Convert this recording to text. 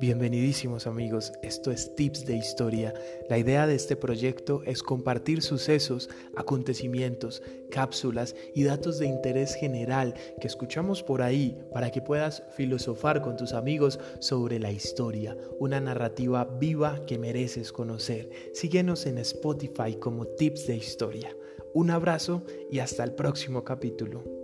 Bienvenidísimos amigos, esto es Tips de Historia. La idea de este proyecto es compartir sucesos, acontecimientos, cápsulas y datos de interés general que escuchamos por ahí para que puedas filosofar con tus amigos sobre la historia, una narrativa viva que mereces conocer. Síguenos en Spotify como Tips de Historia. Un abrazo y hasta el próximo capítulo.